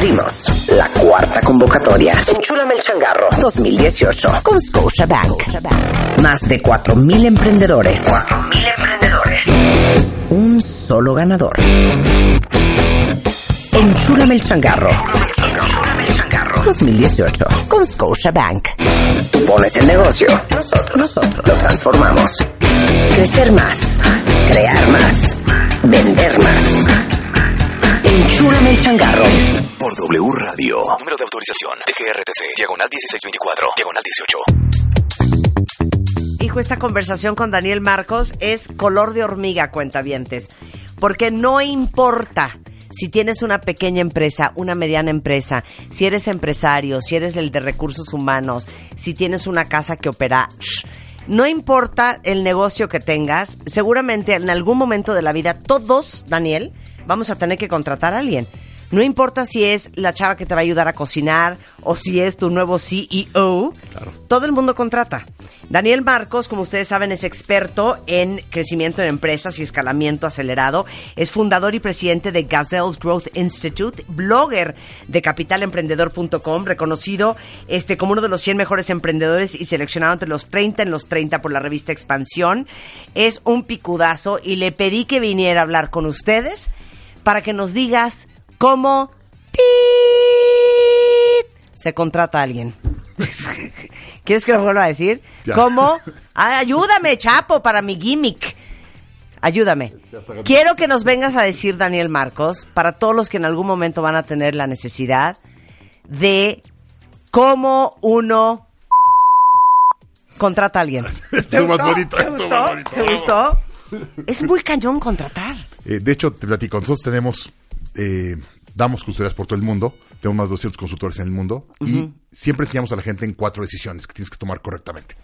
Abrimos la cuarta convocatoria. Enchúlame el changarro 2018 con Scotiabank. Más de 4.000 emprendedores. 4.000 emprendedores. Un solo ganador. Enchúlame el changarro. 2018 con Scotiabank. Tú pones el negocio. Nosotros, nosotros lo transformamos. Crecer más. Crear más. Vender más. Enchúlame el changarro. Por W Radio. Número de autorización. DGRTC. Diagonal 1624. Diagonal 18. Hijo, esta conversación con Daniel Marcos es color de hormiga, cuentavientes. Porque no importa si tienes una pequeña empresa, una mediana empresa, si eres empresario, si eres el de recursos humanos, si tienes una casa que opera, shh, no importa el negocio que tengas, seguramente en algún momento de la vida todos, Daniel, vamos a tener que contratar a alguien. No importa si es la chava que te va a ayudar a cocinar o si es tu nuevo CEO, todo el mundo contrata. Daniel Marcos, como ustedes saben, es experto en crecimiento de empresas y escalamiento acelerado. Es fundador y presidente de Gazelle's Growth Institute, blogger de capitalemprendedor.com, reconocido este, como uno de los 100 mejores emprendedores y seleccionado entre los 30 en los 30 por la revista Expansión. Es un picudazo y le pedí que viniera a hablar con ustedes para que nos digas cómo ¡tit! se contrata a alguien. ¿Quieres que lo vuelva a decir? Ya. ¿Cómo? Ay, ayúdame, Chapo, para mi gimmick. Ayúdame. Quiero que nos vengas a decir, Daniel Marcos, para todos los que en algún momento van a tener la necesidad de cómo uno contrata a alguien. ¿Te es gustó? más bonito. ¿Te gustó? Es muy cañón contratar. Eh, de hecho, te platico, nosotros tenemos, eh, damos consultorías por todo el mundo, tenemos más de 200 consultores en el mundo y siempre enseñamos a la gente en cuatro decisiones que tienes que tomar correctamente.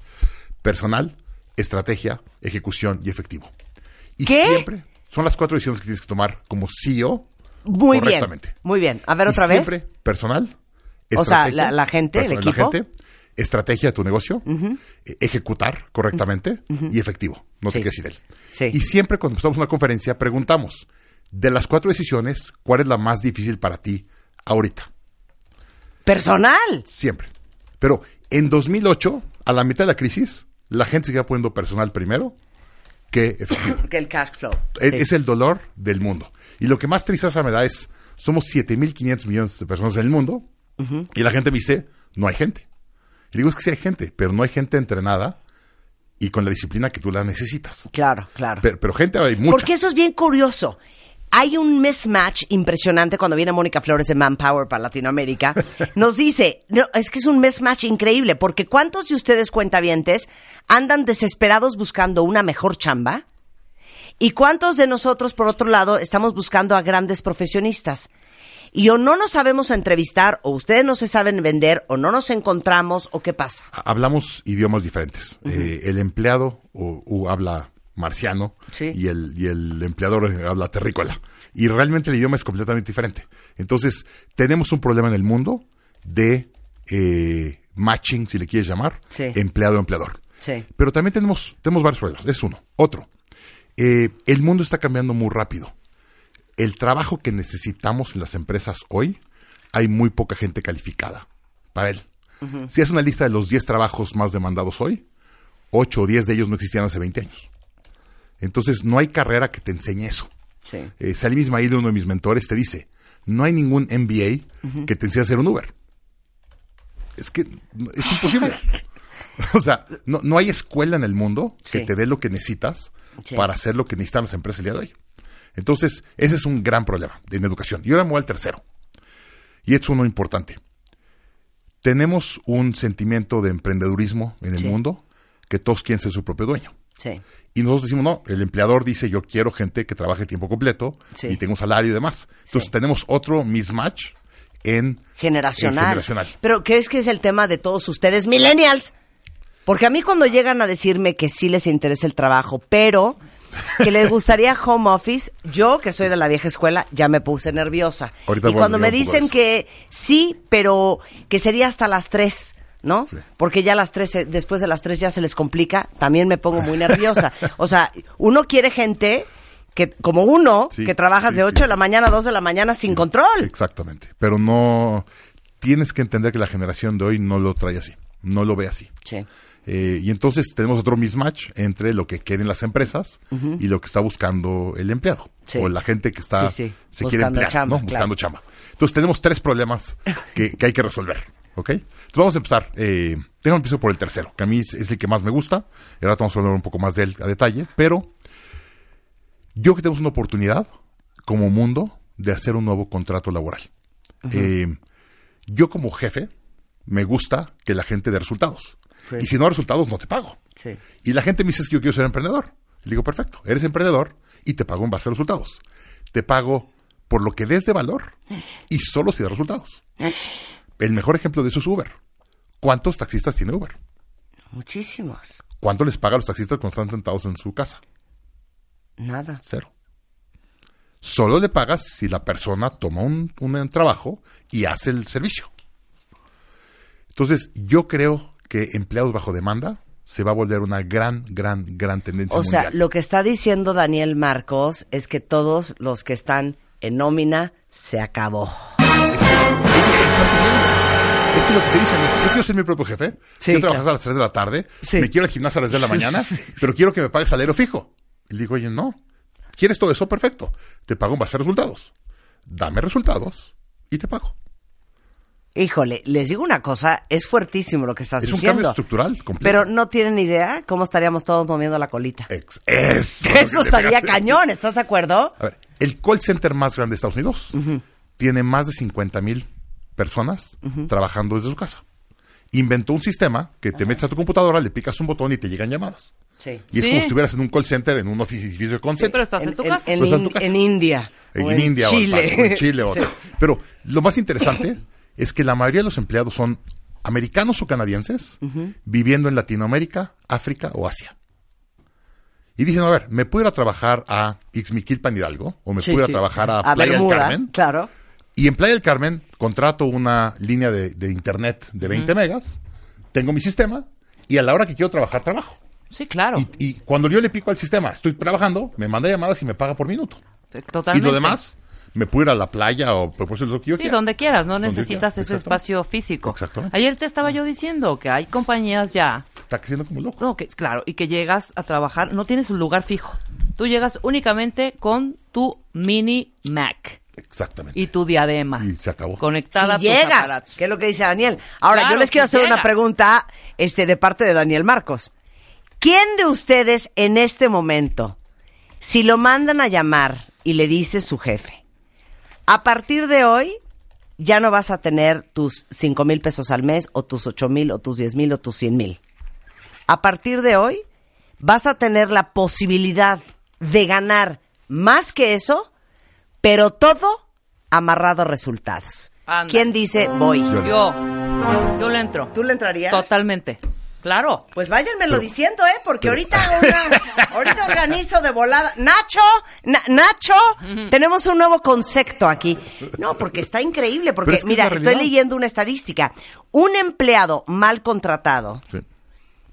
Personal, estrategia, ejecución y efectivo. Y ¿Qué? siempre son las cuatro decisiones que tienes que tomar como CEO Muy bien. correctamente. Muy bien. A ver Y otra vez. Siempre personal, O sea, la- la gente, el personal, la equipo. gente, estrategia de tu negocio, eh, ejecutar correctamente y efectivo. No Sí. te quedes sin él. Sí. Y siempre cuando empezamos una conferencia preguntamos, de las cuatro decisiones, ¿cuál es la más difícil para ti ahorita? Personal. Siempre. Pero en 2008, a la mitad de la crisis, la gente seguía poniendo personal primero que efectivo. Porque el cash flow. Es- Sí. Es el dolor del mundo. Y lo que más tristeza me da es, somos 7.500 millones de personas en el mundo y la gente me dice, no hay gente. Y digo, es que sí hay gente, pero no hay gente entrenada y con la disciplina que tú la necesitas. Claro, claro. Pero, pero gente hay mucha. Porque eso es bien curioso. Hay un mismatch impresionante cuando viene Mónica Flores de Manpower para Latinoamérica. Nos dice, no, es que es un mismatch increíble, porque ¿cuántos de ustedes cuentavientes andan desesperados buscando una mejor chamba? ¿Y cuántos de nosotros, por otro lado, estamos buscando a grandes profesionistas? Y o no nos sabemos entrevistar, o ustedes no se saben vender, o no nos encontramos, o qué pasa. Hablamos idiomas diferentes. Eh, el empleado o, o habla marciano Sí. y, el, y el empleador eh, habla terrícola. Y realmente el idioma es completamente diferente. Entonces, tenemos un problema en el mundo de eh, matching, si le quieres llamar, Sí. empleado-empleador. Sí. Pero también tenemos, tenemos varios problemas. Es uno. Otro. Eh, el mundo está cambiando muy rápido. El trabajo que necesitamos en las empresas hoy, hay muy poca gente calificada para él. Si es una lista de los 10 trabajos más demandados hoy, 8 o 10 de ellos no existían hace 20 años. Entonces, no hay carrera que te enseñe eso. Sí. Eh, Salim Ismail, uno de mis mentores, te dice, no hay ningún MBA que te enseñe a hacer un Uber. Es que es imposible. o sea, no, no hay escuela en el mundo que Sí. te dé lo que necesitas Sí. para hacer lo que necesitan las empresas el día de hoy. Entonces, ese es un gran problema en educación. Y ahora me voy al tercero. Y es uno importante. Tenemos un sentimiento de emprendedurismo en el Sí. mundo que todos quieren ser su propio dueño. Sí. Y nosotros decimos, no, el empleador dice, yo quiero gente que trabaje tiempo completo Sí. y tenga un salario y demás. Entonces tenemos otro mismatch en generacional. en generacional. Pero ¿crees que es el tema de todos ustedes, millennials? Porque a mí cuando llegan a decirme que sí les interesa el trabajo, pero que les gustaría home office, yo que soy de la vieja escuela ya me puse nerviosa. Ahorita y cuando me dicen que sí, pero que sería hasta las tres, ¿no? Sí. Porque ya las tres, después de las tres ya se les complica, también me pongo muy nerviosa. O sea, uno quiere gente que como uno, Sí, que trabajas sí, de sí, 8 de la mañana a 2 de la mañana sin control. Exactamente. Pero no. Tienes que entender que la generación de hoy no lo trae así. No lo ve así. Sí. Eh, y entonces tenemos otro mismatch entre lo que quieren las empresas y lo que está buscando el empleado. Sí. O la gente que está Sí, se quiere Buscando emplear, chamba, ¿no? claro. Buscando chamba. Entonces tenemos tres problemas que, que hay que resolver. ¿Ok? Entonces vamos a empezar. Eh, déjame empiezo por el tercero, que a mí es, es el que más me gusta. Y ahora vamos a hablar un poco más de él a detalle. Pero yo que tenemos una oportunidad como mundo de hacer un nuevo contrato laboral. Eh, yo como jefe me gusta que la gente dé resultados. Sí. Y si no resultados, no te pago. Sí. Y la gente me dice "Es que yo quiero ser emprendedor. Le digo, perfecto, eres emprendedor y te pago en base a resultados. Te pago por lo que des de valor y solo si da resultados. El mejor ejemplo de eso es Uber. ¿Cuántos taxistas tiene Uber? Muchísimos. ¿Cuánto les paga a los taxistas cuando están sentados en su casa? Nada. Cero. Solo le pagas si la persona toma un, un trabajo y hace el servicio. Entonces, yo creo que empleados bajo demanda se va a volver una gran, gran, gran tendencia O sea, mundial. lo que está diciendo Daniel Marcos es que todos los que están en nómina se acabó. Es que lo están pidiendo. Es que lo que te dicen es, yo quiero ser mi propio jefe, Sí, quiero trabajar claro. a las 3 de la tarde, Sí. me quiero al gimnasio a las 10 de la mañana, pero quiero que me pagues salario fijo. Y le digo, oye, no. ¿Quieres todo eso? Perfecto. Te pago en base a resultados. Dame resultados y te pago. Híjole, les digo una cosa, es fuertísimo lo que estás Es un diciendo. cambio estructural completo. Pero no tienen idea cómo estaríamos todos moviendo la colita. Ex- eso. Eso estaría cañón, ¿estás de acuerdo? A ver, el call center más grande de Estados Unidos tiene más de 50 mil personas trabajando desde su casa. Inventó un sistema que te metes a tu computadora, le picas un botón y te llegan llamadas. Sí. Y es Sí. como si estuvieras en un call center, en un edificio de call Sí, center. pero estás en, tu casa. En, Pues en tu In- casa. en India. en, o India Chile. o en Chile. o- Sí. Pero lo más interesante es que la mayoría de los empleados son americanos o canadienses viviendo en Latinoamérica, África o Asia. Y dicen, a ver, ¿me puedo ir a trabajar a Ixmiquilpan Hidalgo? ¿O me Sí, puedo ir a trabajar a, A Playa Bermuda, del Carmen? claro. Y en Playa del Carmen contrato una línea de, de internet de 20 megas, tengo mi sistema y a la hora que quiero trabajar, trabajo. Sí, claro. Y, y cuando yo le pico al sistema, estoy trabajando, me manda llamadas y me paga por minuto. Totalmente. Y lo demás, me puedo ir a la playa o pues, pues, lo que yo Sí, quiera. donde quieras, no Donde necesitas quiera, ese espacio físico. Exactamente. Ayer te estaba yo diciendo que hay compañías ya, Está creciendo como loco. no, que claro, y que llegas a trabajar, no tienes un lugar fijo. Tú llegas únicamente con tu mini Mac Exactamente. y tu diadema. Y se acabó. Conectada si a tus llegas, aparatos. que es lo que dice Daniel. Ahora, Claro, yo les quiero si hacer una pregunta este, de parte de Daniel Marcos. ¿Quién de ustedes en este momento, si lo mandan a llamar y le dice su jefe, a partir de hoy ya no vas a tener tus cinco mil pesos al mes o tus ocho mil o tus diez mil o tus cien mil? A partir de hoy vas a tener la posibilidad de ganar más que eso, pero todo amarrado a resultados. ¿Quién dice voy? Yo- Yo, yo le entro. ¿Tú le entrarías? Totalmente. Claro. Pues váyanmelo Pero- diciendo, ¿eh? Porque pero- ahorita, una- ahorita organizo de volada. Nacho, Na- Nacho, tenemos un nuevo concepto aquí. No, porque está increíble, porque es que mira, estoy leyendo una estadística. Un empleado mal contratado, Sí.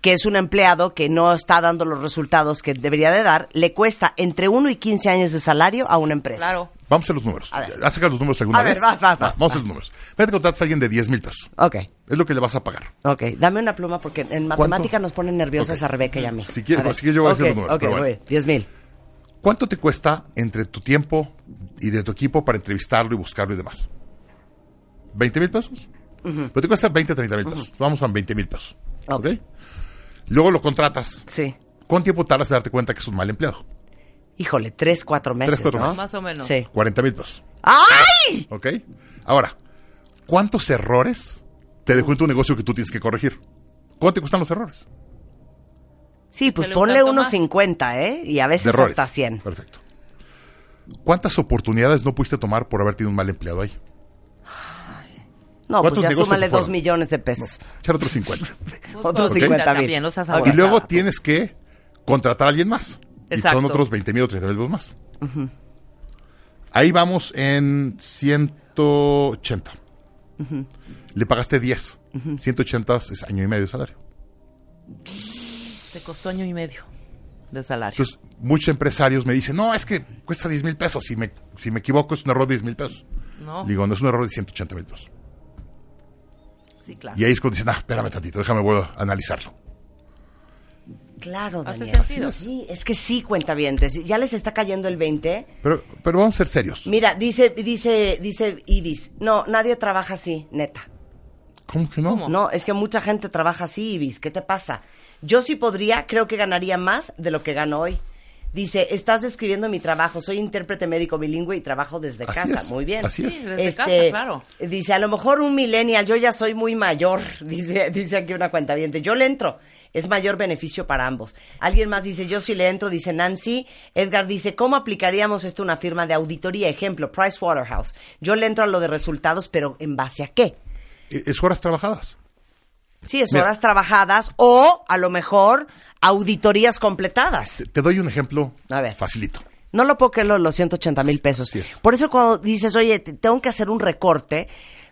que es un empleado que no está dando los resultados que debería de dar, le cuesta entre 1 y 15 años de salario a una empresa. Claro. Vamos a los números. A ver. ¿Has sacado los números alguna A ver, vez? vas, vas, Va, vas, Vamos a vas. los números. Vete a contratar a alguien de 10 mil pesos. Ok, Es lo que le vas a pagar. ok. Dame una pluma porque en matemática nos ponen nerviosas Ok. a Rebeca y a mí. Si quieres- A ver. si quieres yo voy a decir Ok, los números, Ok, pero bueno. muy bien. 10 mil. ¿Cuánto te cuesta entre tu tiempo y de tu equipo para entrevistarlo y buscarlo y demás? ¿20 mil pesos? Pero te cuesta 20, 30 mil pesos. Vamos a 20 mil pesos. Ok. ¿Ok? Luego lo contratas. Sí. ¿Cuánto tiempo tardas en darte cuenta que es un mal empleado? Híjole, tres, cuatro meses, cuatro ¿no? meses. Más o menos. Sí. 40 mil pesos. ¡Ay! ¿Ok? Ahora, ¿cuántos errores te dejó en tu negocio que tú tienes que corregir? ¿Cuánto te cuestan los errores? Sí, pues ponle unos más. 50, ¿eh? Y a veces errores. hasta 100. Perfecto. ¿Cuántas oportunidades no pudiste tomar por haber tenido un mal empleado ahí? No, pues ¿Cuántos ya súmale dos millones de pesos. Echar otros 50. Otros Ok. 50 mil. No y luego tienes que contratar a alguien más. Y Exacto. son otros 20 mil o 30 mil pesos más. Ahí vamos en 180. Le pagaste 10. 180 es año y medio de salario. Te costó año y medio. de salario. Entonces, muchos empresarios me dicen, no, es que cuesta 10 mil pesos. Si me, si me equivoco, es un error de 10 mil pesos. no, Digo, no es un error de 180 mil pesos. sí, claro. Y ahí es cuando dicen, ah, espérame tantito, déjame vuelvo a analizarlo. Claro, Hace Daniel. sentido. Sí, es que sí, cuentavientes. ¿Ya les está cayendo el 20? Pero, pero vamos a ser serios. Mira, dice, dice, dice Ibis. No, nadie trabaja así, neta. ¿Cómo que no? ¿Cómo? No, es que mucha gente trabaja así, Ibis. ¿Qué te pasa? Yo sí podría, creo que ganaría más de lo que gano hoy. Dice, estás describiendo mi trabajo. Soy intérprete médico bilingüe y trabajo desde Así casa. es, Muy bien. así es. Sí, desde Este, casa, claro. Dice, a lo mejor un millennial, yo ya soy muy mayor, dice, dice aquí una cuenta Yo le entro. Es mayor beneficio para ambos. Alguien más dice, yo sí le entro, dice Nancy. Edgar dice, ¿cómo aplicaríamos esto a una firma de auditoría? Ejemplo, Pricewaterhouse. Yo le entro a lo de resultados, pero ¿en base a qué? Eh, Es horas trabajadas. Sí, es Mira. horas trabajadas o a lo mejor auditorías completadas. Te- doy un ejemplo A ver. facilito. No lo puedo creer los 180 mil pesos. Es. Por eso cuando dices, oye, te- tengo que hacer un recorte,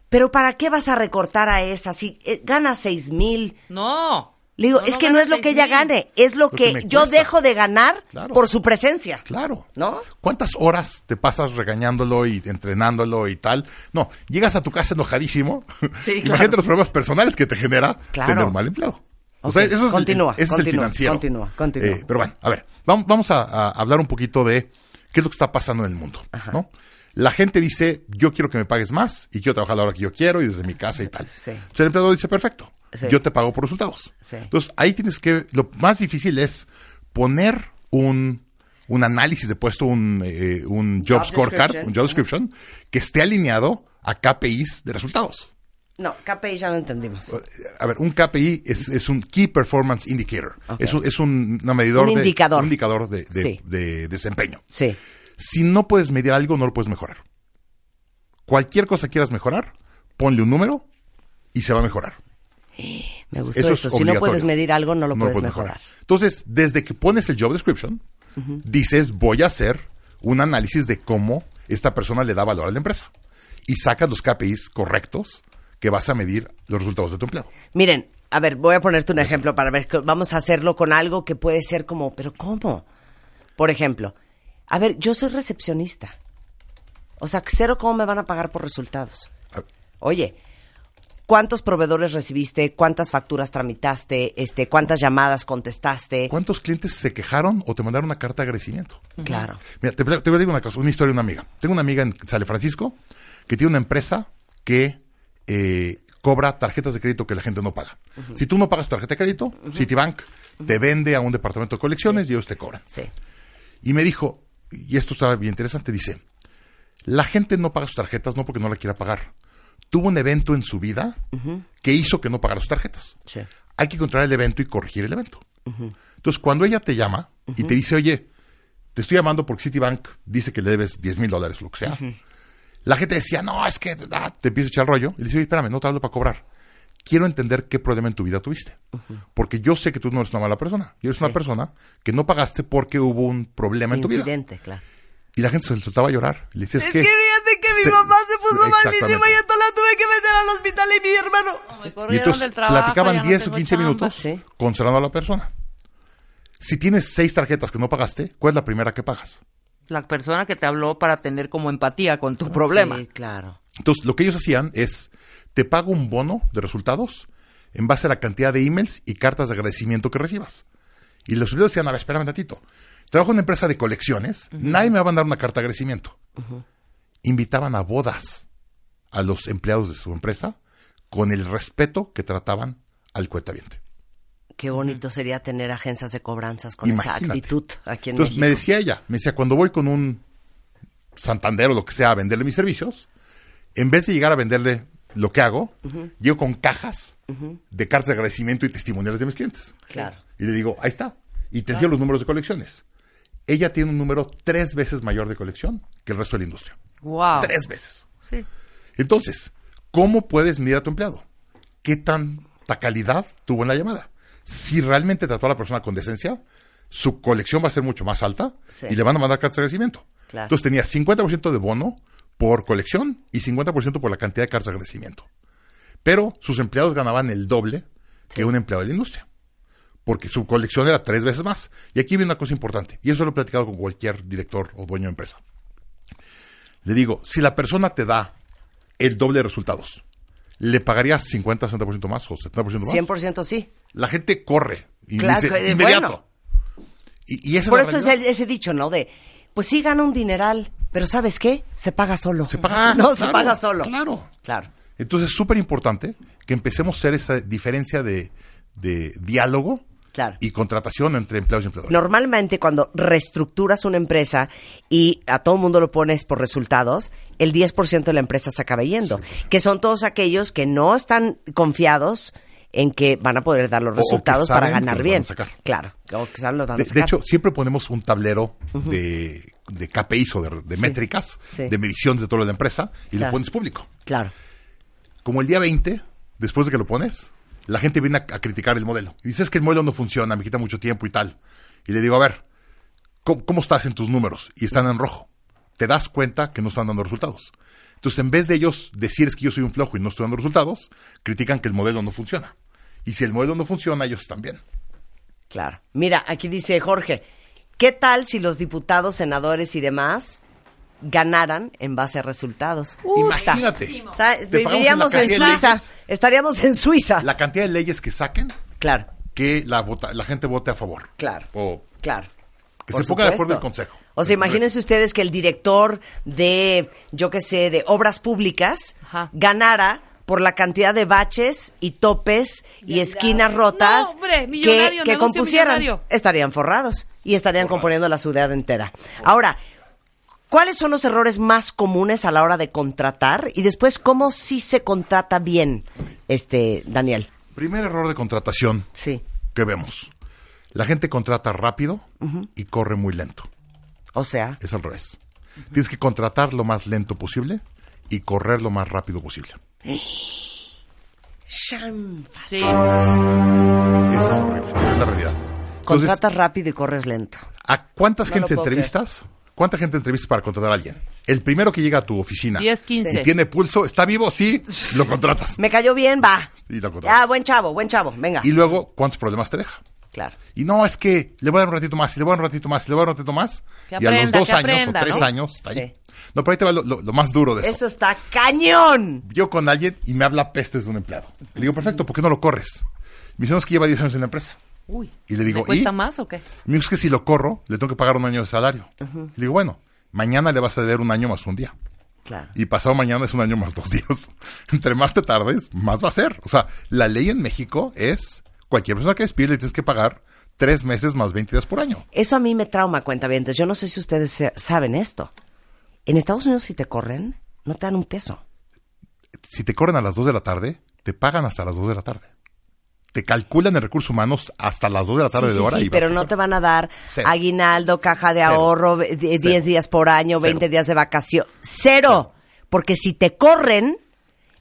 pero ¿para qué vas a recortar a esa? Si eh, gana 6 mil. No. Le digo, No, es no que no es lo que ella 6,000. gane, es lo, Lo que, yo dejo de ganar Claro. por su presencia. Claro. ¿No? ¿Cuántas horas te pasas regañándolo y entrenándolo y tal? No, llegas a tu casa enojadísimo. Sí, Imagínate claro. los problemas personales que te genera Claro. tener un mal empleo. O sea, eso es continúa, el, ese es el continúa, financiero. continúa, continúa. Eh, pero bueno, a ver, vamos, vamos a, a hablar un poquito de qué es lo que está pasando en el mundo, ¿no? La gente dice, yo quiero que me pagues más y quiero trabajar a la hora que yo quiero y desde mi casa y tal. Sí. Entonces el empleador dice, perfecto, Sí. yo te pago por resultados. Sí. Entonces ahí tienes que, lo más difícil es poner un, un análisis de puesto, un, eh, un job, Job scorecard, un job description, que esté alineado a KPIs de resultados. No, KPI ya no entendimos. A ver, un KPI es, es un Key Performance Indicator. Es un, es un una medidor Un de, indicador. un indicador de, de- Sí. de desempeño. Sí. Si no puedes medir algo, no lo puedes mejorar. Cualquier cosa que quieras mejorar, ponle un número y se va a mejorar. Me gustó Eso eso. es Si no puedes medir algo, no lo puedes mejorar. Entonces, desde que pones el job description, dices, voy a hacer un análisis de cómo esta persona le da valor a la empresa. Y sacas los KPIs correctos que vas a medir los resultados de tu empleado. Miren, a ver, voy a ponerte un ejemplo para ver, vamos a hacerlo con algo que puede ser como, pero ¿cómo? Por ejemplo, a ver, yo soy recepcionista. O sea, cero cómo me van a pagar por resultados. Oye, ¿cuántos proveedores recibiste? ¿Cuántas facturas tramitaste? Este, ¿Cuántas llamadas contestaste? ¿Cuántos clientes se quejaron o te mandaron una carta de agradecimiento? Claro. Mira, te, te voy a decir una cosa, una historia de una amiga. Tengo una amiga en San Francisco que tiene una empresa que eh, cobra tarjetas de crédito que la gente no paga. Si tú no pagas tu tarjeta de crédito, Citibank te vende a un departamento de colecciones y ellos te cobran. Sí. Y me dijo, y esto estaba bien interesante, dice, la gente no paga sus tarjetas no porque no la quiera pagar. Tuvo un evento en su vida que hizo que no pagara sus tarjetas. Sí. Hay que encontrar el evento y corregir el evento. Entonces, cuando ella te llama y te dice, oye, te estoy llamando porque Citibank dice que le debes 10 mil dólares, lo que sea. La gente decía, no, es que ah, te empieza a echar rollo. Y le dice, oye, espérame, no te hablo para cobrar. Quiero entender qué problema en tu vida tuviste. Porque yo sé que tú no eres una mala persona. Y eres una persona que no pagaste porque hubo un problema en tu vida. Claro. Y la gente se le soltaba a llorar. Le decía, es, Es que... que fíjate que mi se- mamá se puso Exactamente. malísima y entonces la tuve que meter al hospital y mi hermano. Me Y corrieron entonces del trabajo, platicaban no 10 o tengo 15 chamba. minutos Sí. consolando a la persona. Si tienes seis tarjetas que no pagaste, ¿cuál es la primera que pagas? La persona que te habló para tener como empatía con tu problema. Sí, claro. Entonces, lo que ellos hacían es, te pago un bono de resultados en base a la cantidad de emails y cartas de agradecimiento que recibas. Y los empleados decían, a ver, espérame un ratito. Trabajo en una empresa de colecciones, nadie me va a mandar una carta de agradecimiento. Invitaban a bodas a los empleados de su empresa con el respeto que trataban al cuentaviente. Qué bonito sería tener agencias de cobranzas con esa actitud aquí en Entonces México. me decía ella, me decía, cuando voy con un Santander o lo que sea a venderle mis servicios, en vez de llegar a venderle lo que hago, llego con cajas de cartas de agradecimiento y testimoniales de mis clientes. Claro. Y le digo, ahí está. Y te enseño los números de colecciones. Ella tiene un número tres veces mayor de colección que el resto de la industria. Wow. Tres veces. Sí. Entonces, ¿cómo puedes medir a tu empleado? ¿Qué tanta calidad tuvo en la llamada? Si realmente trató a la persona con decencia, su colección va a ser mucho más alta Sí. y le van a mandar cartas de agradecimiento. Claro. Entonces tenía 50% de bono por colección y 50% por la cantidad de cartas de agradecimiento. Pero sus empleados ganaban el doble que un empleado de la industria. Porque su colección era tres veces más. Y aquí viene una cosa importante, y eso lo he platicado con cualquier director o dueño de empresa. Le digo, si la persona te da el doble de resultados, ¿le pagarías 50, 60% más o 70% más? 100% sí. La gente corre y Claro, dice, que- inmediato. bueno. Y, y esa Por la eso es el- ese dicho, ¿no? De, pues sí gana un dineral, pero ¿sabes qué? Se paga solo. Se paga No, se paga solo. Claro. Claro. Entonces es súper importante que empecemos a hacer esa diferencia de, de diálogo Claro. y contratación entre empleados y empleadores. Normalmente cuando reestructuras una empresa y a todo el mundo lo pones por resultados, el 10% de la empresa se acaba yendo. Que son todos aquellos que no están confiados en que van a poder dar los resultados para ganar bien. Claro. O que saben los van a De, de hecho, siempre ponemos un tablero de, de KPIs o de, de métricas, Sí. de mediciones de toda la empresa y Claro. lo pones público. Claro. Como el día 20, después de que lo pones, la gente viene a, criticar el modelo. Y dices que el modelo no funciona, me quita mucho tiempo y tal. Y le digo, a ver, ¿cómo, cómo estás en tus números? Y están en rojo. Te das cuenta que no están dando resultados. Entonces, en vez de ellos decir es que yo soy un flojo y no estoy dando resultados, critican que el modelo no funciona. Y si el modelo no funciona, ellos están bien. Claro. Mira, aquí dice Jorge, ¿qué tal si los diputados, senadores y demás ganaran en base a resultados? Imagínate. O sea, viviríamos en Suiza. leyes. Estaríamos en Suiza. La cantidad de leyes que saquen, Claro, que la, vota- la gente vote a favor. claro, O claro. que Por se ponga de acuerdo el consejo. O sea, imagínense ustedes que el director de, yo qué sé, de obras públicas Ajá. ganara por la cantidad de baches y topes y esquinas rotas No, hombre, que, que compusieran. millonario. Estarían forrados y estarían componiendo la ciudad entera. Ahora, ¿cuáles son los errores más comunes a la hora de contratar? Y después, ¿cómo sí se contrata bien, este, Daniel? Primer error de contratación Sí. que vemos. La gente contrata rápido y corre muy lento. O sea, Es al revés. Tienes que contratar lo más lento posible y correr lo más rápido posible. Sí. Eso es horrible. Es la realidad. Entonces, contratas rápido y corres lento. ¿a cuántas No entrevistas? ¿Cuánta gente entrevistas para contratar a alguien? El primero que llega a tu oficina 10, 15. y tiene pulso, está vivo, sí, lo contratas. Me cayó bien, va. Y lo contratas. Ah, buen chavo, buen chavo, venga. Y luego, ¿cuántos problemas te deja? Claro. Y no, es que le voy a dar un ratito más, y le voy a dar un ratito más, y le voy a dar un ratito más. Que y a los dos años aprenda, o tres ¿no? años está ahí. Sí. No, pero ahí te va lo, lo- lo más duro de eso. Eso está cañón. Yo con alguien y me habla pestes de un empleado. Le digo, perfecto, ¿por qué no lo corres? Me dice, no, es que lleva 10 años en la empresa. Uy. Y le digo, ¿Me cuesta ¿y? más o qué? Me dijo, es que si lo corro, le tengo que pagar un año de salario. Le digo, bueno, mañana le vas a deber un año más un día. Claro. Y pasado mañana es un año más dos días. Entre más te tardes, más va a ser. O sea, la ley en México es, cualquier persona que despide le tienes que pagar tres meses más 20 días por año. Eso a mí me trauma, cuentavientes. Yo no sé si ustedes se- saben esto. En Estados Unidos, si te corren, no te dan un peso. Si te corren a las 2 de la tarde, te pagan hasta las 2 de la tarde. Te calculan en recursos humanos hasta las 2 de la tarde sí, de sí, hora. sí, y pero no te van a dar Cero. aguinaldo, caja de Cero. ahorro, ve- de- 10 Cero. días por año, Cero. 20 días de vacación. Cero. Porque si te corren,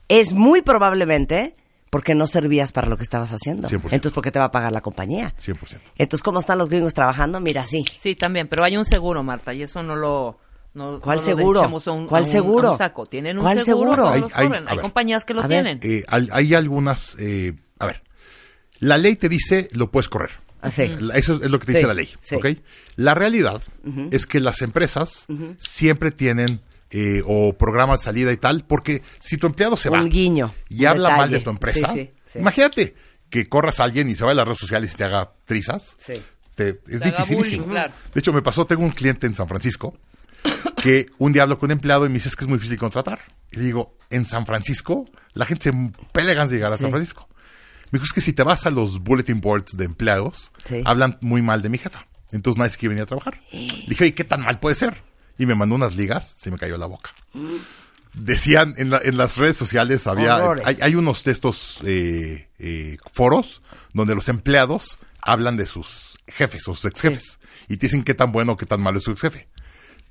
es muy probablemente porque no servías para lo que estabas haciendo. 100%. Entonces, ¿por qué te va a pagar la compañía? 100%. Entonces, ¿cómo están los gringos trabajando? Mira, sí. Sí, también, pero hay un seguro, Marta, y eso no lo... No, ¿Cuál no seguro? a un- ¿Cuál a un- seguro? a un saco. Tienen un ¿Cuál seguro, seguro? Hay- hay- Hay, ver. compañías que lo tienen. Eh, hay, hay algunas, eh, a ver, la ley te dice lo puedes correr. Así. La- Eso es lo que te Sí, dice la ley. La realidad es que las empresas siempre tienen eh, o programas de salida y tal, porque si tu empleado se Un va guiño, y un habla mal de tu empresa, Sí, sí, sí. imagínate que corras a alguien y se va a las redes sociales y te haga trizas. Sí. te- es Te dificilísimo. bullying, claro. De hecho, me pasó, tengo un cliente en San Francisco que un día hablo con un empleado y me dice es que es muy difícil contratar. Y le digo, en San Francisco, la gente se pelea ganas de llegar a Sí. San Francisco. Me dijo, es que si te vas a los bulletin boards de empleados, Sí. hablan muy mal de mi jefa. Entonces nadie se quiere venir a trabajar. Le dije, ¿y qué tan mal puede ser? Y me mandó unas ligas, se me cayó la boca. Decían en, la- en las redes sociales, había, hay, hay unos de estos eh, eh, foros donde los empleados hablan de sus jefes o sus ex jefes y te dicen qué tan bueno o qué tan malo es su ex jefe.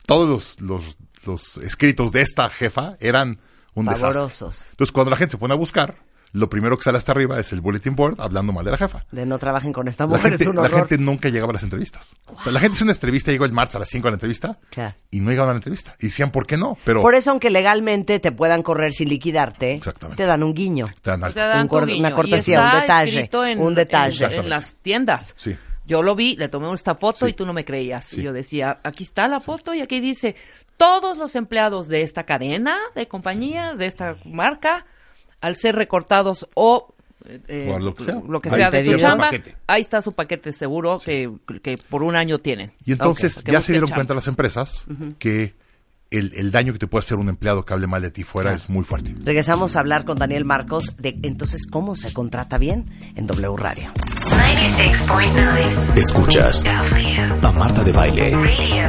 Todos los, los, los escritos de esta jefa eran un desastre. Pavorosos. Entonces, cuando la gente se pone a buscar, lo primero que sale hasta arriba es el bulletin board hablando mal de la jefa. De no trabajen con esta La mujer, gente, es un la gente nunca llegaba a las entrevistas. O sea, la gente hizo una entrevista, llegó el martes a las 5 a la entrevista Claro. y no llegaban a la entrevista. Y decían, ¿por qué no? Pero Por eso, aunque legalmente te puedan correr sin liquidarte, Exactamente. te dan un guiño. te dan algo. Te dan Un cor- una cortesía, Y está un detalle, en- un detalle. En, en las tiendas. Sí. Yo lo vi, le tomé esta foto Sí. y tú no me creías. Sí. Y yo decía, aquí está la foto y aquí dice, todos los empleados de esta cadena de compañías, de esta marca, al ser recortados o... eh, O lo que sea. lo que Ahí sea de su chamba, Paquete. ahí está su paquete seguro que, que por un año tienen. Y entonces ya se dieron chamba. cuenta las empresas que el, el daño que te puede hacer un empleado que hable mal de ti fuera es muy fuerte. Regresamos a hablar con Daniel Marcos de entonces cómo se contrata bien en W Radio. 96.9 Escuchas a Marta de Baile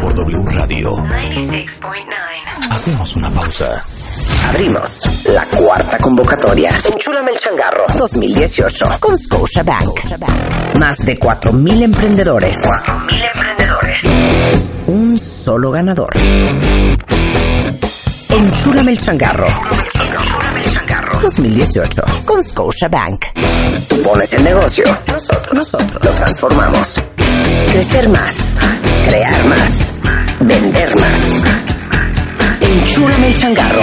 por W Radio. 96.9 Hacemos una pausa. Abrimos la cuarta convocatoria. Enchúlame el changarro 2018 con Scotia Bank. Más de 4.000 emprendedores. 4.000 emprendedores. Un solo ganador. Enchúlame el changarro. Enchúlame el changarro 2018 con Scotia Bank. Tú pones el negocio. Nosotros, nosotros lo transformamos. Crecer más. Crear más. Vender más. Enchúlame el changarro.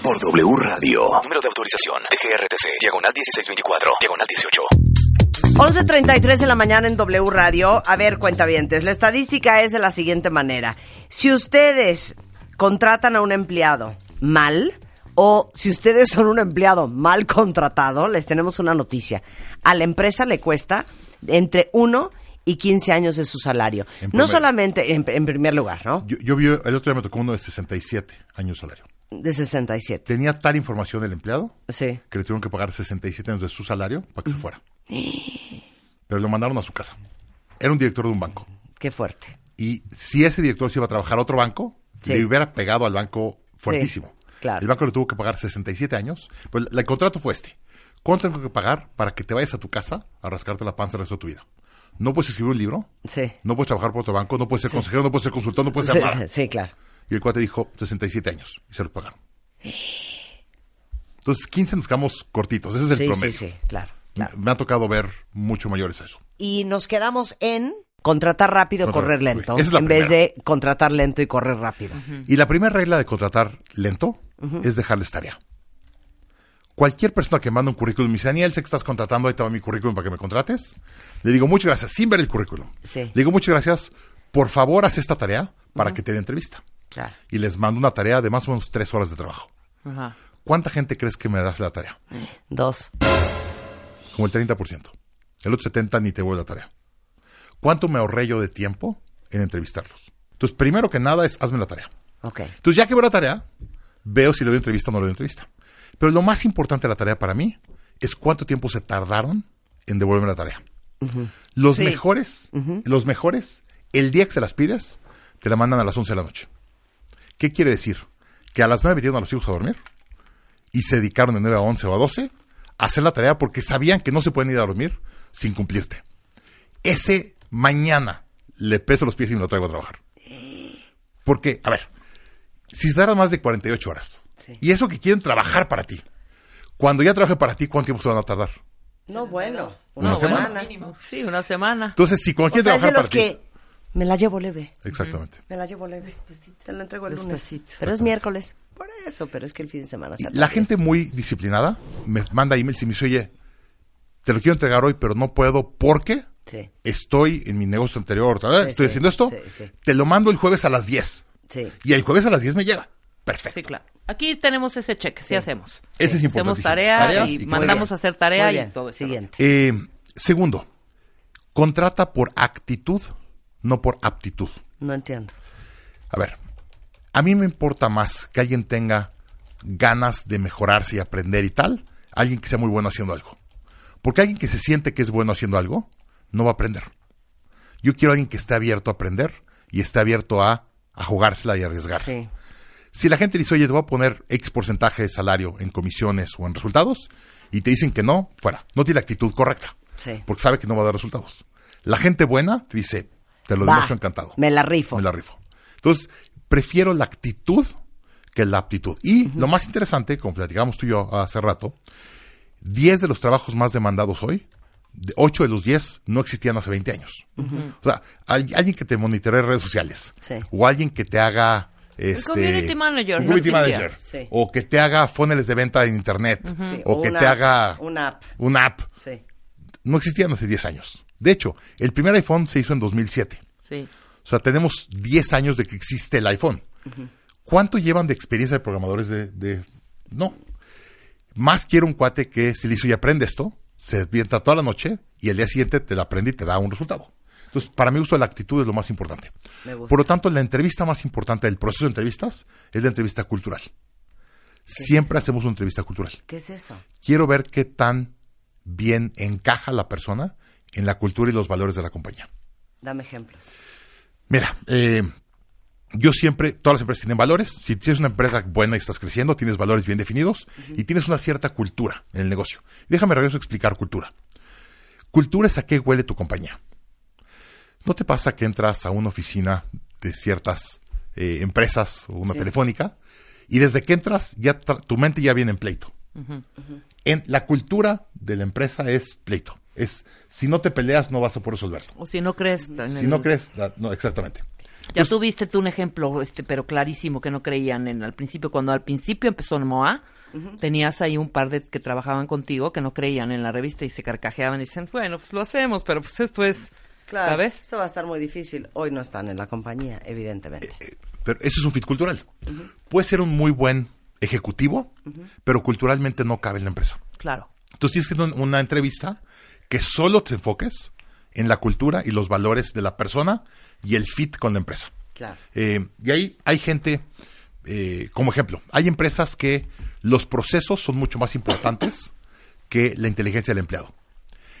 por W Radio. Número de autorización DGRTC, diagonal 1624, diagonal 18. 11.33 de la mañana en W Radio. A ver, cuentavientes, la estadística es de la siguiente manera. Si ustedes contratan a un empleado mal o si ustedes son un empleado mal contratado, les tenemos una noticia. A la empresa le cuesta entre 1 y 15 años de su salario. En No solamente, en, en primer lugar, ¿no? Yo, yo vi, el otro día me tocó uno de 67 años de salario. De 67. Tenía tal información del empleado Sí. que le tuvieron que pagar 67 años de su salario para que se fuera. Pero lo mandaron a su casa. Era un director de un banco. Qué fuerte. Y si ese director se iba a trabajar a otro banco, Sí. le hubiera pegado al banco fuertísimo. claro. El banco le tuvo que pagar 67 años. Pues la- el contrato fue este. ¿Cuánto tengo que pagar para que te vayas a tu casa a rascarte la panza el resto de tu vida? No puedes escribir un libro, Sí. no puedes trabajar por otro banco, no puedes ser consejero, no puedes ser consultor, no puedes Sí, ser nada. sí, sí, claro. Y el cuate dijo 67 años y se lo pagaron. Entonces 15 nos quedamos cortitos, ese es el Sí, promedio. sí, sí, claro, claro. Me ha tocado ver mucho mayores a eso. y nos quedamos en contratar rápido, Contratar- correr lento, es la en vez primera. de contratar lento y correr rápido. Y la primera regla de contratar lento es dejarles tarea. Cualquier persona que manda un currículum me dice, Daniel, sé que estás contratando, ahí te va mi currículum para que me contrates. Le digo, muchas gracias, sin ver el currículum. Sí. Le digo, muchas gracias, por favor, haz esta tarea para que te dé entrevista. Claro. Y les mando una tarea de más o menos tres horas de trabajo. ¿Cuánta gente crees que me das la tarea? Dos. Como el 30%. El otro 70% ni te vuelve la tarea. ¿Cuánto me ahorré yo de tiempo en entrevistarlos? Entonces, primero que nada es hazme la tarea. Ok. Entonces, ya que veo la tarea, veo si le doy entrevista o no le doy entrevista. Pero lo más importante de la tarea para mí es cuánto tiempo se tardaron en devolverme la tarea. Los Sí. mejores, los mejores, el día que se las pides, te la mandan a las 11 de la noche. ¿Qué quiere decir? Que a las 9 metieron a los hijos a dormir y se dedicaron de 9 a 11 o a 12 a hacer la tarea porque sabían que no se pueden ir a dormir sin cumplirte. Ese mañana le peso los pies y me lo traigo a trabajar. Porque, a ver, si se tardan más de 48 horas, Sí. y eso que quieren trabajar para ti, cuando ya trabaje para ti, ¿cuánto tiempo se van a tardar? No, bueno. Una Una semana. semana. Sí, una semana. Entonces, si cuando O quieren sea, es de trabajar para ti... que me la llevo leve. Exactamente. Me la llevo leve. Te la entrego el lunes. Despacito. Pero es miércoles. Por eso, pero es que el fin de semana se la gente muy disciplinada me manda emails y me dice, oye, te lo quiero entregar hoy, pero no puedo porque Sí, estoy en mi negocio anterior, estoy sí, haciendo esto, sí, sí. te lo mando el jueves a las 10. sí. Y el jueves a las 10 me llega. Perfecto. Sí, claro. Aquí tenemos ese cheque, sí, hacemos. Ese es Hacemos importantísimo. tarea y, mandamos a hacer tarea y todo eso. Siguiente. Eh, segundo, contrata por actitud, no por aptitud. No entiendo. A ver, a mí me importa más que alguien tenga ganas de mejorarse y aprender y tal, alguien que sea muy bueno haciendo algo. Porque alguien que se siente que es bueno haciendo algo, no va a aprender. Yo quiero a alguien que esté abierto a aprender y esté abierto a, a jugársela y arriesgar. Sí. Si la gente dice, oye, te voy a poner X porcentaje de salario en comisiones o en resultados, y te dicen que no, fuera. No tiene la actitud correcta. Sí. Porque sabe que no va a dar resultados. La gente buena te dice, te lo Va, demuestro encantado. Me la rifo. Me la rifo. Entonces, prefiero la actitud que la aptitud. Y lo más interesante, como platicamos tú y yo hace rato, 10 de los trabajos más demandados hoy, de 8 de los 10 no existían hace 20 años. O sea, al- alguien que te monitoree redes sociales, Sí. o alguien que te haga... Este, community manager, no community manager, Sí. o que te haga funnels de venta en internet, Sí, o, que una- te haga Una app. una app. Sí. No existían hace 10 años. De hecho, el primer iPhone se hizo en 2007. Sí. O sea, tenemos 10 años de que existe el iPhone. ¿Cuánto llevan de experiencia de programadores de, de- No. Más quiero un cuate que se le hizo y aprende esto, se avienta toda la noche y el día siguiente te la aprende y te da un resultado. Entonces, para mi gusto, la actitud es lo más importante. Me gusta. Por lo tanto, la entrevista más importante del proceso de entrevistas es la entrevista cultural. Siempre hacemos una entrevista cultural. ¿Qué es eso? Quiero ver qué tan bien encaja la persona en la cultura y los valores de la compañía. Dame ejemplos. Mira, eh, yo siempre, todas las empresas tienen valores. Si tienes una empresa buena y estás creciendo, tienes valores bien definidos y tienes una cierta cultura en el negocio. Déjame regreso a explicar cultura. Cultura es a qué huele tu compañía. ¿No te pasa que entras a una oficina de ciertas eh, empresas o una Sí. telefónica y desde que entras ya tra- tu mente ya viene en pleito? En la cultura de la empresa es pleito. Es si no te peleas no vas a poder resolverlo. O si no crees. en Si el- no crees, la- no exactamente. Ya tuviste tú un ejemplo, este, pero clarísimo que no creían en al principio. Cuando al principio empezó Moa, tenías ahí un par de que trabajaban contigo que no creían en la revista y se carcajeaban y dicen, bueno, pues lo hacemos, pero pues esto es, Claro, ¿sabes? esto va a estar muy difícil. Hoy no están en la compañía, evidentemente. Pero eso es un fit cultural. Puede ser un muy buen ejecutivo, pero culturalmente no cabe en la empresa. Claro. Entonces tienes que una entrevista que solo te enfoques en la cultura y los valores de la persona y el fit con la empresa. Claro. Eh, y ahí hay gente, eh, como ejemplo, hay empresas que los procesos son mucho más importantes que la inteligencia del empleado.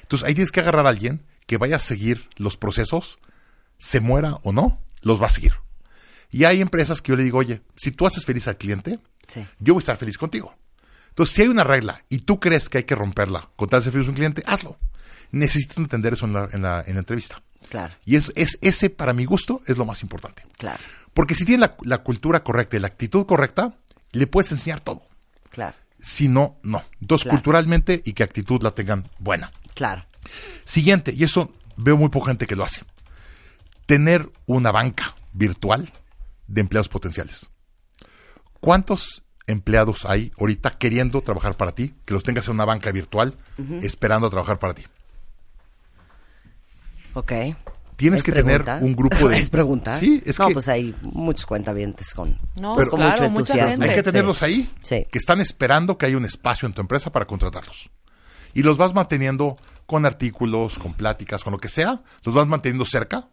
Entonces ahí tienes que agarrar a alguien que vaya a seguir los procesos, se muera o no, los va a seguir. Y hay empresas que yo le digo, oye, si tú haces feliz al cliente, Sí. yo voy a estar feliz contigo. Entonces, si hay una regla y tú crees que hay que romperla con tal de ser feliz a un cliente, hazlo. Necesito entender eso en la, en la- en la entrevista. Claro, Y es, es, ese, para mi gusto, es lo más importante. claro, Porque si tiene la, la cultura correcta y la actitud correcta, le puedes enseñar todo. claro, Si no, no. Entonces, Claro. culturalmente y que actitud la tengan buena. claro. Siguiente, y eso veo muy poca gente que lo hace. Tener una banca virtual de empleados potenciales. ¿Cuántos empleados hay ahorita queriendo trabajar para ti, que los tengas en una banca virtual, esperando a trabajar para ti? Ok. Tienes ¿Es que pregunta? tener un grupo de... ¿Es pregunta? Sí, es no, que pues hay muchos cuentavientes con... No, pues Pero- con claro, mucho mucha entusiasmo. gente. Hay que Sí. tenerlos ahí, Sí. que están esperando que haya un espacio en tu empresa para contratarlos. Y los vas manteniendo con artículos, con pláticas, con lo que sea, los vas manteniendo cerca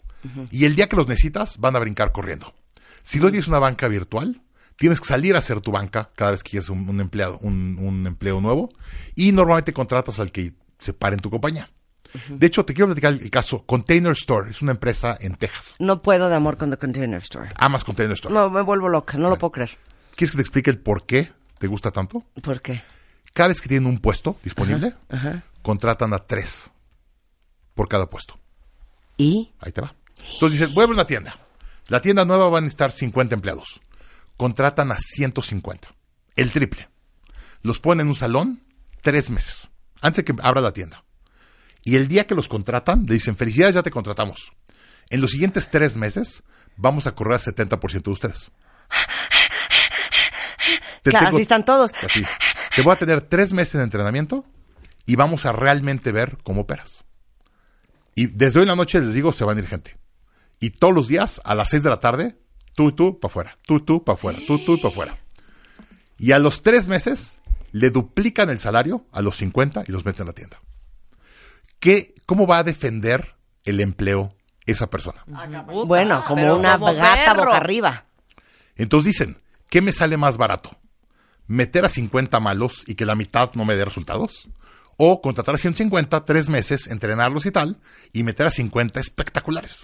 y el día que los necesitas van a brincar corriendo. Si no tienes una banca virtual, tienes que salir a hacer tu banca cada vez que quieres un, un empleado, un, un empleo nuevo y normalmente contratas al que se pare en tu compañía. De hecho, te quiero platicar el caso Container Store, es una empresa en Texas. No puedo de amor con The Container Store. Amas Container Store. No, me vuelvo loca, no lo puedo creer. ¿Quieres que te explique el por qué te gusta tanto? ¿Por qué? Cada vez que tienen un puesto disponible. Contratan a tres por cada puesto. ¿Y? Ahí te va. Entonces dicen, voy a abrir una tienda. La tienda nueva van a estar 50 empleados. Contratan a 150. El triple. Los ponen en un salón tres meses. Antes de que abra la tienda. Y el día que los contratan, le dicen, felicidades, ya te contratamos. En los siguientes tres meses, vamos a correr al 70% de ustedes. Te Claro, tengo- así están todos. Así. Te voy a tener tres meses de entrenamiento y vamos a realmente ver cómo operas. Y desde hoy en la noche les digo, se van a ir gente. Y todos los días, a las seis de la tarde, tú tú para afuera, tú tú para afuera, tú tú para afuera. Y a los tres meses, le duplican el salario a los 50 y los meten a la tienda. ¿Qué, ¿Cómo va a defender el empleo esa persona? Usa, Bueno, como pero una como gata perro. boca arriba. Entonces dicen, ¿qué me sale más barato? ¿Meter a 50 malos y que la mitad no me dé resultados? ¿O contratar a 150, tres meses, entrenarlos y tal, y meter a 50 espectaculares?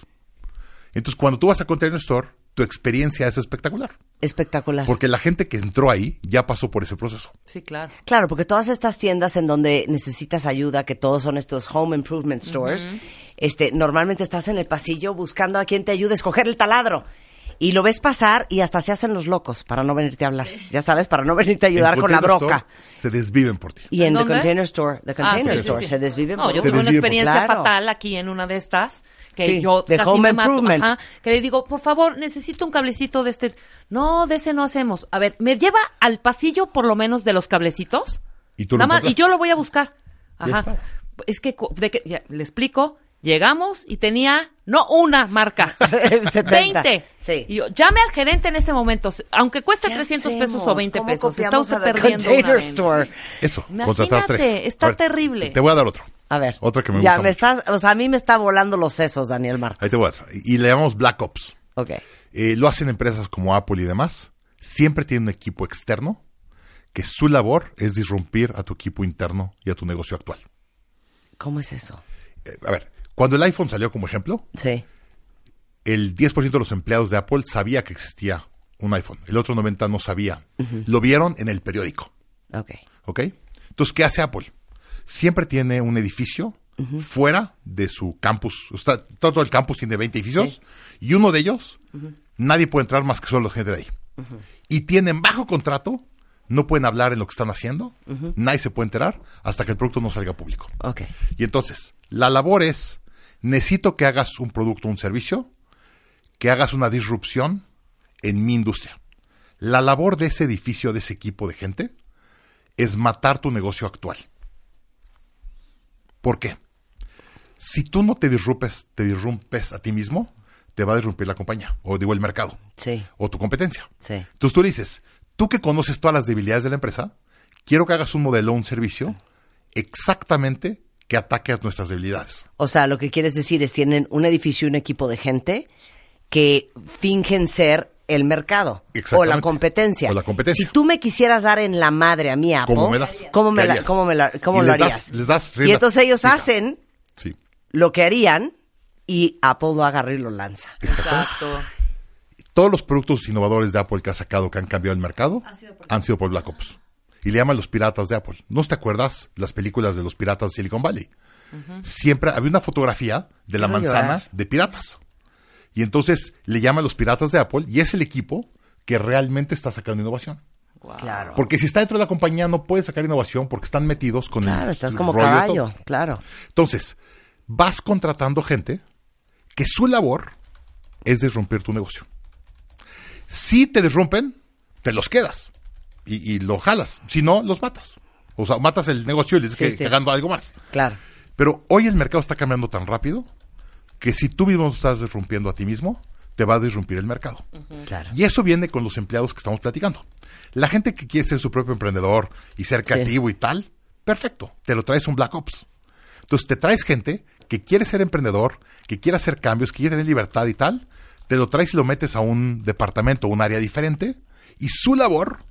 Entonces, cuando tú vas a Container Store, tu experiencia es espectacular. Espectacular. Porque la gente que entró ahí ya pasó por ese proceso. Sí, claro. Claro, porque todas estas tiendas en donde necesitas ayuda, que todos son estos home improvement stores, este, normalmente estás en el pasillo buscando a quien te ayude a escoger el taladro. Y lo ves pasar y hasta se hacen los locos para no venirte a hablar. Ya sabes, para no venirte a ayudar En con la broca. Store Se desviven por ti. Y en The ¿Dónde? Container Store, The Ah, Container sí, Store, sí. se desviven No, por yo Se tuve una experiencia Claro. fatal aquí en una de estas que Sí, yo de casi Home me mato, Improvement. ajá, que le digo, por favor, necesito un cablecito de este. No, de ese no hacemos. A ver, me lleva al pasillo por lo menos de los cablecitos. Y tú lo Nada más, y yo lo voy a buscar. Ajá. Es que, de que- ya, le explico. Llegamos y tenía, no una marca, 70. 20. Sí. Y yo, llame al gerente en este momento, aunque cueste ¿Qué 300 pesos o 20 ¿Cómo pesos. Está usted perdiendo una. Store? Eso, Imagínate, contratar tres. está ver, terrible. Te voy a dar otro. A ver. Otra que me ya gusta me mucho. estás, o sea, a mí me está volando los sesos, Daniel Marcos. Ahí te voy a dar. Y le llamamos Black Ops. Ok. Eh, lo hacen empresas como Apple y demás. Siempre tienen un equipo externo que su labor es disrumpir a tu equipo interno y a tu negocio actual. ¿Cómo es eso? Eh, a ver, cuando el iPhone salió como ejemplo, Sí. el 10% de los empleados de Apple sabía que existía un iPhone. El otro 90% no sabía. Lo vieron en el periódico. Ok. ¿Ok? Entonces, ¿qué hace Apple? Siempre tiene un edificio fuera de su campus. Está, todo el campus tiene 20 edificios y uno de ellos nadie puede entrar más que solo la gente de ahí. Y tienen bajo contrato, no pueden hablar en lo que están haciendo, nadie se puede enterar hasta que el producto no salga público. Ok. Y entonces, la labor es, necesito que hagas un producto un servicio, que hagas una disrupción en mi industria. La labor de ese edificio, de ese equipo de gente, es matar tu negocio actual. ¿Por qué? Si tú no te disrumpes, te disrumpes a ti mismo, te va a disrumpir la compañía, o digo el mercado, Sí. o tu competencia. Sí. Entonces tú dices, tú que conoces todas las debilidades de la empresa, quiero que hagas un modelo, un servicio, exactamente que ataque a nuestras debilidades. O sea, lo que quieres decir es tienen un edificio y un equipo de gente que fingen ser el mercado o la competencia. O la competencia. Si tú me quisieras dar en la madre a mi Apple, ¿Cómo me das? ¿Cómo, me ¿Qué la- harías? cómo me la- cómo lo les das- harías? les das y entonces ellos fija. hacen Sí. lo que harían y Apple lo agarra y lo lanza. Exacto. Todos los productos innovadores de Apple que ha sacado, que han cambiado el mercado, han sido por Black Ops. Y le llaman los piratas de Apple. ¿No te acuerdas las películas de los piratas de Silicon Valley? Siempre había una fotografía de la manzana llorar. de piratas. Y entonces le llaman los piratas de Apple y es el equipo que realmente está sacando innovación. Claro. Porque si está dentro de la compañía no puede sacar innovación porque están metidos con Claro, el estás como rollo de caballo, todo. claro. Entonces, vas contratando gente que su labor es disrumpir tu negocio. Si te disrumpen, te los quedas y, y lo jalas. Si no, los matas. O sea, matas el negocio y les Sí, dices sí. que algo más. Claro. Pero hoy el mercado está cambiando tan rápido que si tú mismo estás disrumpiendo a ti mismo, te va a disrumpir el mercado. Claro. Y eso viene con los empleados que estamos platicando. La gente que quiere ser su propio emprendedor y ser creativo y tal, perfecto, te lo traes un Black Ops. Entonces te traes gente que quiere ser emprendedor, que quiere hacer cambios, que quiere tener libertad y tal, te lo traes y lo metes a un departamento, un área diferente, y su labor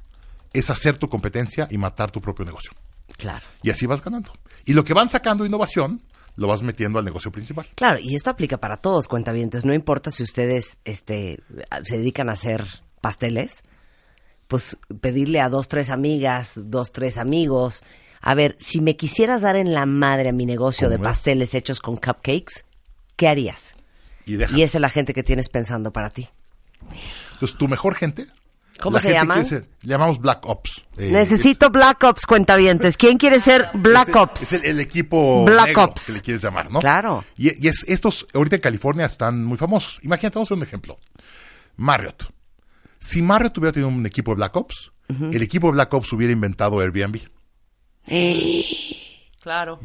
es hacer tu competencia y matar tu propio negocio. Claro. Y así vas ganando. Y lo que van sacando innovación, lo vas metiendo al negocio principal. Claro, y esto aplica para todos, cuentavientes. No importa si ustedes este, se dedican a hacer pasteles, pues pedirle a dos, tres amigas, dos, tres amigos. A ver, si me quisieras dar en la madre a mi negocio de pasteles hechos con cupcakes, ¿qué harías? Y. Y esa es la gente que tienes pensando para ti. Entonces, tu mejor gente. ¿Cómo la se llaman? le llamamos Black Ops. Eh, Necesito Black Ops, cuentavientes. ¿Quién quiere ser Black es, Ops? Es el, el equipo Black negro, Ops. que le quieres llamar, ¿no? Claro. Y, y es, estos ahorita en California están muy famosos. Imagínate, vamos a hacer un ejemplo. Marriott. Si Marriott hubiera tenido un equipo de Black Ops, el equipo de Black Ops hubiera inventado Airbnb. Claro.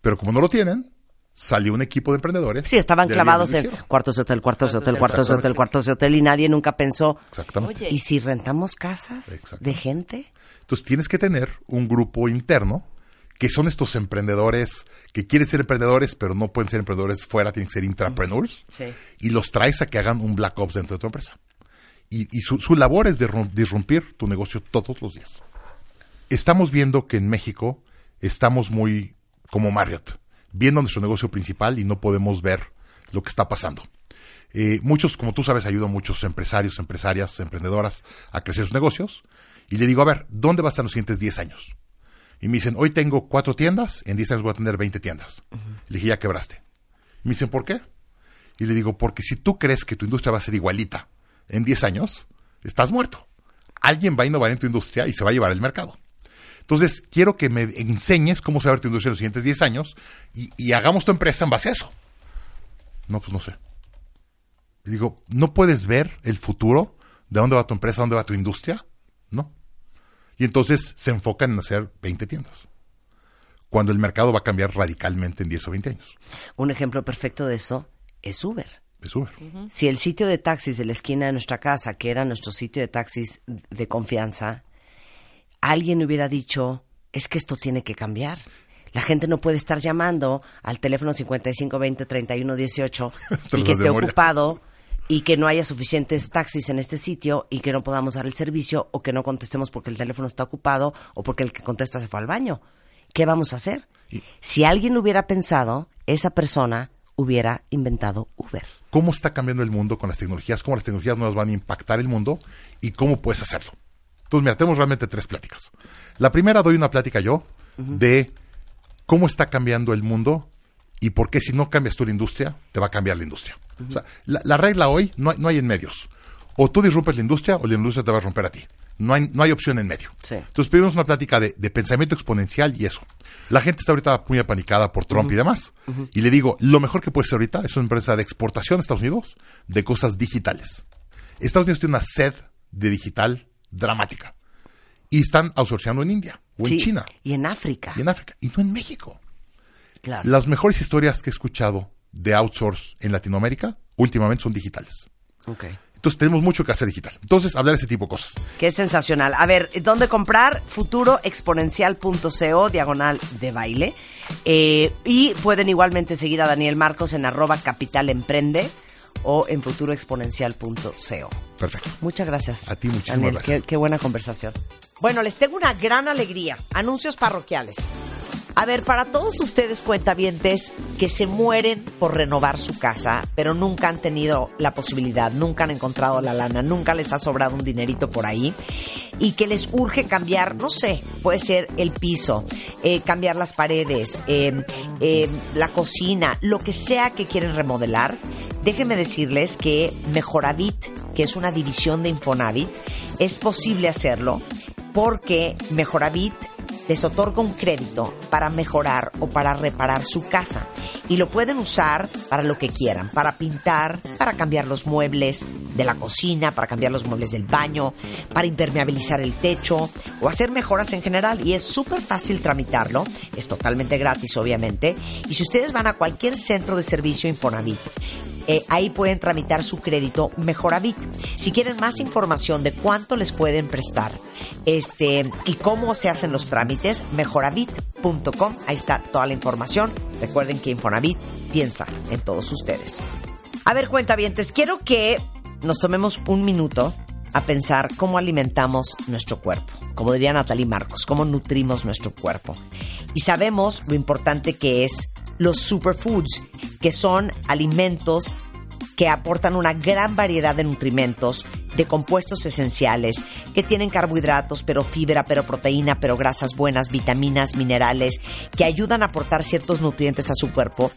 Pero como no lo tienen, salió un equipo de emprendedores. Sí, estaban clavados en cuartos de hotel, cuartos de hotel, cuartos de hotel, cuartos de hotel y nadie nunca pensó, Exactamente. Oye. ¿y si rentamos casas de gente? Entonces tienes que tener un grupo interno que son estos emprendedores que quieren ser emprendedores, pero no pueden ser emprendedores fuera, tienen que ser intrapreneurs. Sí. Y los traes a que hagan un Black Ops dentro de tu empresa. Y, y su, su labor es disrumpir tu negocio todos los días. Estamos viendo que en México estamos muy como Marriott, viendo nuestro negocio principal y no podemos ver lo que está pasando. Eh, muchos, como tú sabes, ayudan a muchos empresarios, empresarias, emprendedoras a crecer sus negocios. Y le digo, a ver, ¿dónde va a estar en los siguientes 10 años? Y me dicen, hoy tengo cuatro tiendas, en 10 años voy a tener 20 tiendas. Le dije, ya quebraste. Y me dicen, ¿por qué? Y le digo, porque si tú crees que tu industria va a ser igualita en 10 años, estás muerto. Alguien va a innovar en tu industria y se va a llevar el mercado. Entonces, quiero que me enseñes cómo se va a ver tu industria en los siguientes 10 años y, y hagamos tu empresa en base a eso. No, pues no sé. Y digo, ¿no puedes ver el futuro? ¿De dónde va tu empresa? ¿Dónde va tu industria? No. Y entonces se enfocan en hacer 20 tiendas. Cuando el mercado va a cambiar radicalmente en 10 o 20 años. Un ejemplo perfecto de eso es Uber. Es Uber. Si el sitio de taxis de la esquina de nuestra casa, que era nuestro sitio de taxis de confianza, alguien hubiera dicho, es que esto tiene que cambiar. La gente no puede estar llamando al teléfono 5520 3118 Te y lo que esté ocupado y que no haya suficientes taxis en este sitio y que no podamos dar el servicio o que no contestemos porque el teléfono está ocupado o porque el que contesta se fue al baño. ¿Qué vamos a hacer? Y- Si alguien hubiera pensado, esa persona hubiera inventado Uber. ¿Cómo está cambiando el mundo con las tecnologías? ¿Cómo las tecnologías nuevas van a impactar el mundo? ¿Y cómo puedes hacerlo? Entonces, mira, tenemos realmente tres pláticas. La primera doy una plática yo de cómo está cambiando el mundo y por qué si no cambias tú la industria, te va a cambiar la industria. O sea, la, la regla hoy no hay, no hay en medios. O tú disrumpes la industria o la industria te va a romper a ti. No hay, no hay opción en medio. Sí. Entonces, pedimos una plática de, de pensamiento exponencial y eso. La gente está ahorita muy apanicada por Trump y demás. Y le digo, lo mejor que puede ser ahorita es una empresa de exportación a Estados Unidos de cosas digitales. Estados Unidos tiene una sed de digital dramática. Y están outsourceando en India o Sí, en China Y en África. y en África. Y no en México. Claro. Las mejores historias que he escuchado de outsource en Latinoamérica últimamente son digitales. Ok. Entonces tenemos mucho que hacer digital. Entonces, hablar de ese tipo de cosas. Qué sensacional. A ver, ¿dónde comprar? Futuroexponencial.co, diagonal de baile. Eh, y pueden igualmente seguir a Daniel Marcos en arroba capital emprende o en futuroexponencial.co. Perfecto. Muchas gracias. A ti, muchísimas Daniel, gracias. Qué, qué buena conversación. Bueno, les tengo una gran alegría. Anuncios parroquiales. A ver, para todos ustedes cuentavientes que se mueren por renovar su casa, pero nunca han tenido la posibilidad, nunca han encontrado la lana, nunca les ha sobrado un dinerito por ahí y que les urge cambiar, no sé, puede ser el piso, eh, cambiar las paredes, eh, eh, la cocina, lo que sea que quieren remodelar, déjenme decirles que Mejoravit, que es una división de Infonavit, es posible hacerlo porque Mejoravit les otorga un crédito para mejorar o para reparar su casa. Y lo pueden usar para lo que quieran, para pintar, para cambiar los muebles de la cocina, para cambiar los muebles del baño, para impermeabilizar el techo o hacer mejoras en general. Y es súper fácil tramitarlo, es totalmente gratis obviamente. Y si ustedes van a cualquier centro de servicio Infonavit, eh, ahí pueden tramitar su crédito Mejoravit. Si quieren más información de cuánto les pueden prestar este, y cómo se hacen los trámites, mejoravit.com. Ahí está toda la información. Recuerden que Infonavit piensa en todos ustedes. A ver, cuentavientes, quiero que nos tomemos un minuto a pensar cómo alimentamos nuestro cuerpo. Como diría Natalie Marcos, cómo nutrimos nuestro cuerpo. Y sabemos lo importante que es los superfoods, que son alimentos que aportan una gran variedad de nutrimentos, de compuestos esenciales, que tienen carbohidratos, pero fibra, pero proteína, pero grasas buenas, vitaminas, minerales, que ayudan a aportar ciertos nutrientes a su cuerpo,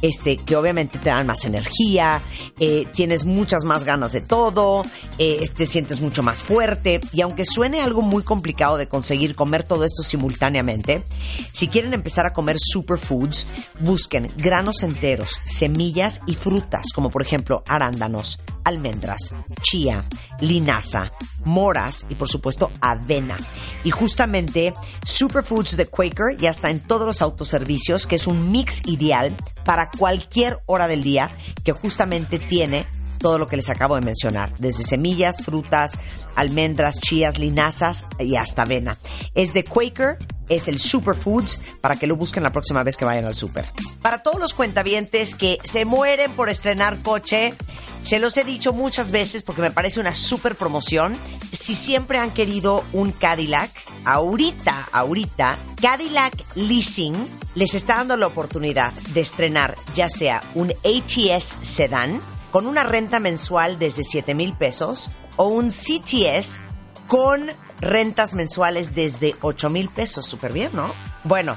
este, que obviamente te dan más energía, eh, tienes muchas más ganas de todo, eh, te sientes mucho más fuerte, y aunque suene algo muy complicado de conseguir comer todo esto simultáneamente, si quieren empezar a comer superfoods, busquen granos enteros, semillas y frutas, como por ejemplo arándanos, almendras, chía, linaza, moras y por supuesto avena. Y justamente Superfoods de Quaker ya está en todos los autoservicios, que es un mix ideal para cualquier hora del día que justamente tiene todo lo que les acabo de mencionar, desde semillas, frutas, almendras, chías, linazas y hasta avena. Es de Quaker, es el Superfoods, para que lo busquen la próxima vez que vayan al super. Para todos los cuentavientes que se mueren por estrenar coche, se los he dicho muchas veces porque me parece una super promoción. Si siempre han querido un Cadillac, ahorita, ahorita, Cadillac Leasing les está dando la oportunidad de estrenar ya sea un ATS Sedan, con una renta mensual desde 7 mil pesos o un CTS con rentas mensuales desde 8 mil pesos. Súper bien, ¿no? Bueno,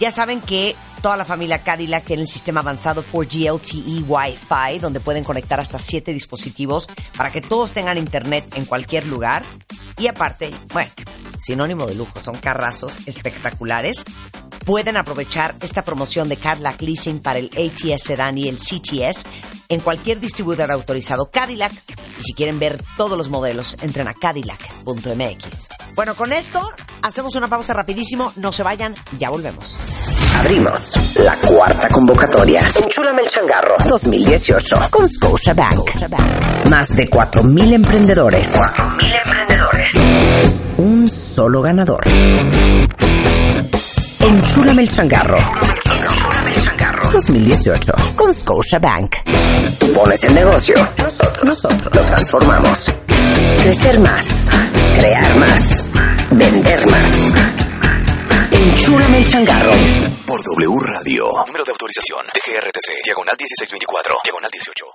ya saben que toda la familia Cadillac en el sistema avanzado 4G LTE Wi-Fi, donde pueden conectar hasta 7 dispositivos para que todos tengan internet en cualquier lugar. Y aparte, bueno, sinónimo de lujo, son carrazos espectaculares. Pueden aprovechar esta promoción de Cadillac Leasing para el ATS Sedan y el CTS en cualquier distribuidor autorizado Cadillac. Y si quieren ver todos los modelos, entren a cadillac.mx. Bueno, con esto hacemos una pausa rapidísimo. No se vayan, ya volvemos. Abrimos la cuarta convocatoria. Enchúlame el changarro 2018 con Scotiabank. Más de 4.000 emprendedores. 4.000 emprendedores. Un solo ganador. Enchúlame el changarro. 2018 con Scotiabank. Tú pones el negocio. Nosotros, nosotros lo transformamos. Crecer más. Crear más. Vender más. Enchúlame el changarro. Por W Radio. Número de autorización. DGRTC. Diagonal 1624. Diagonal 18.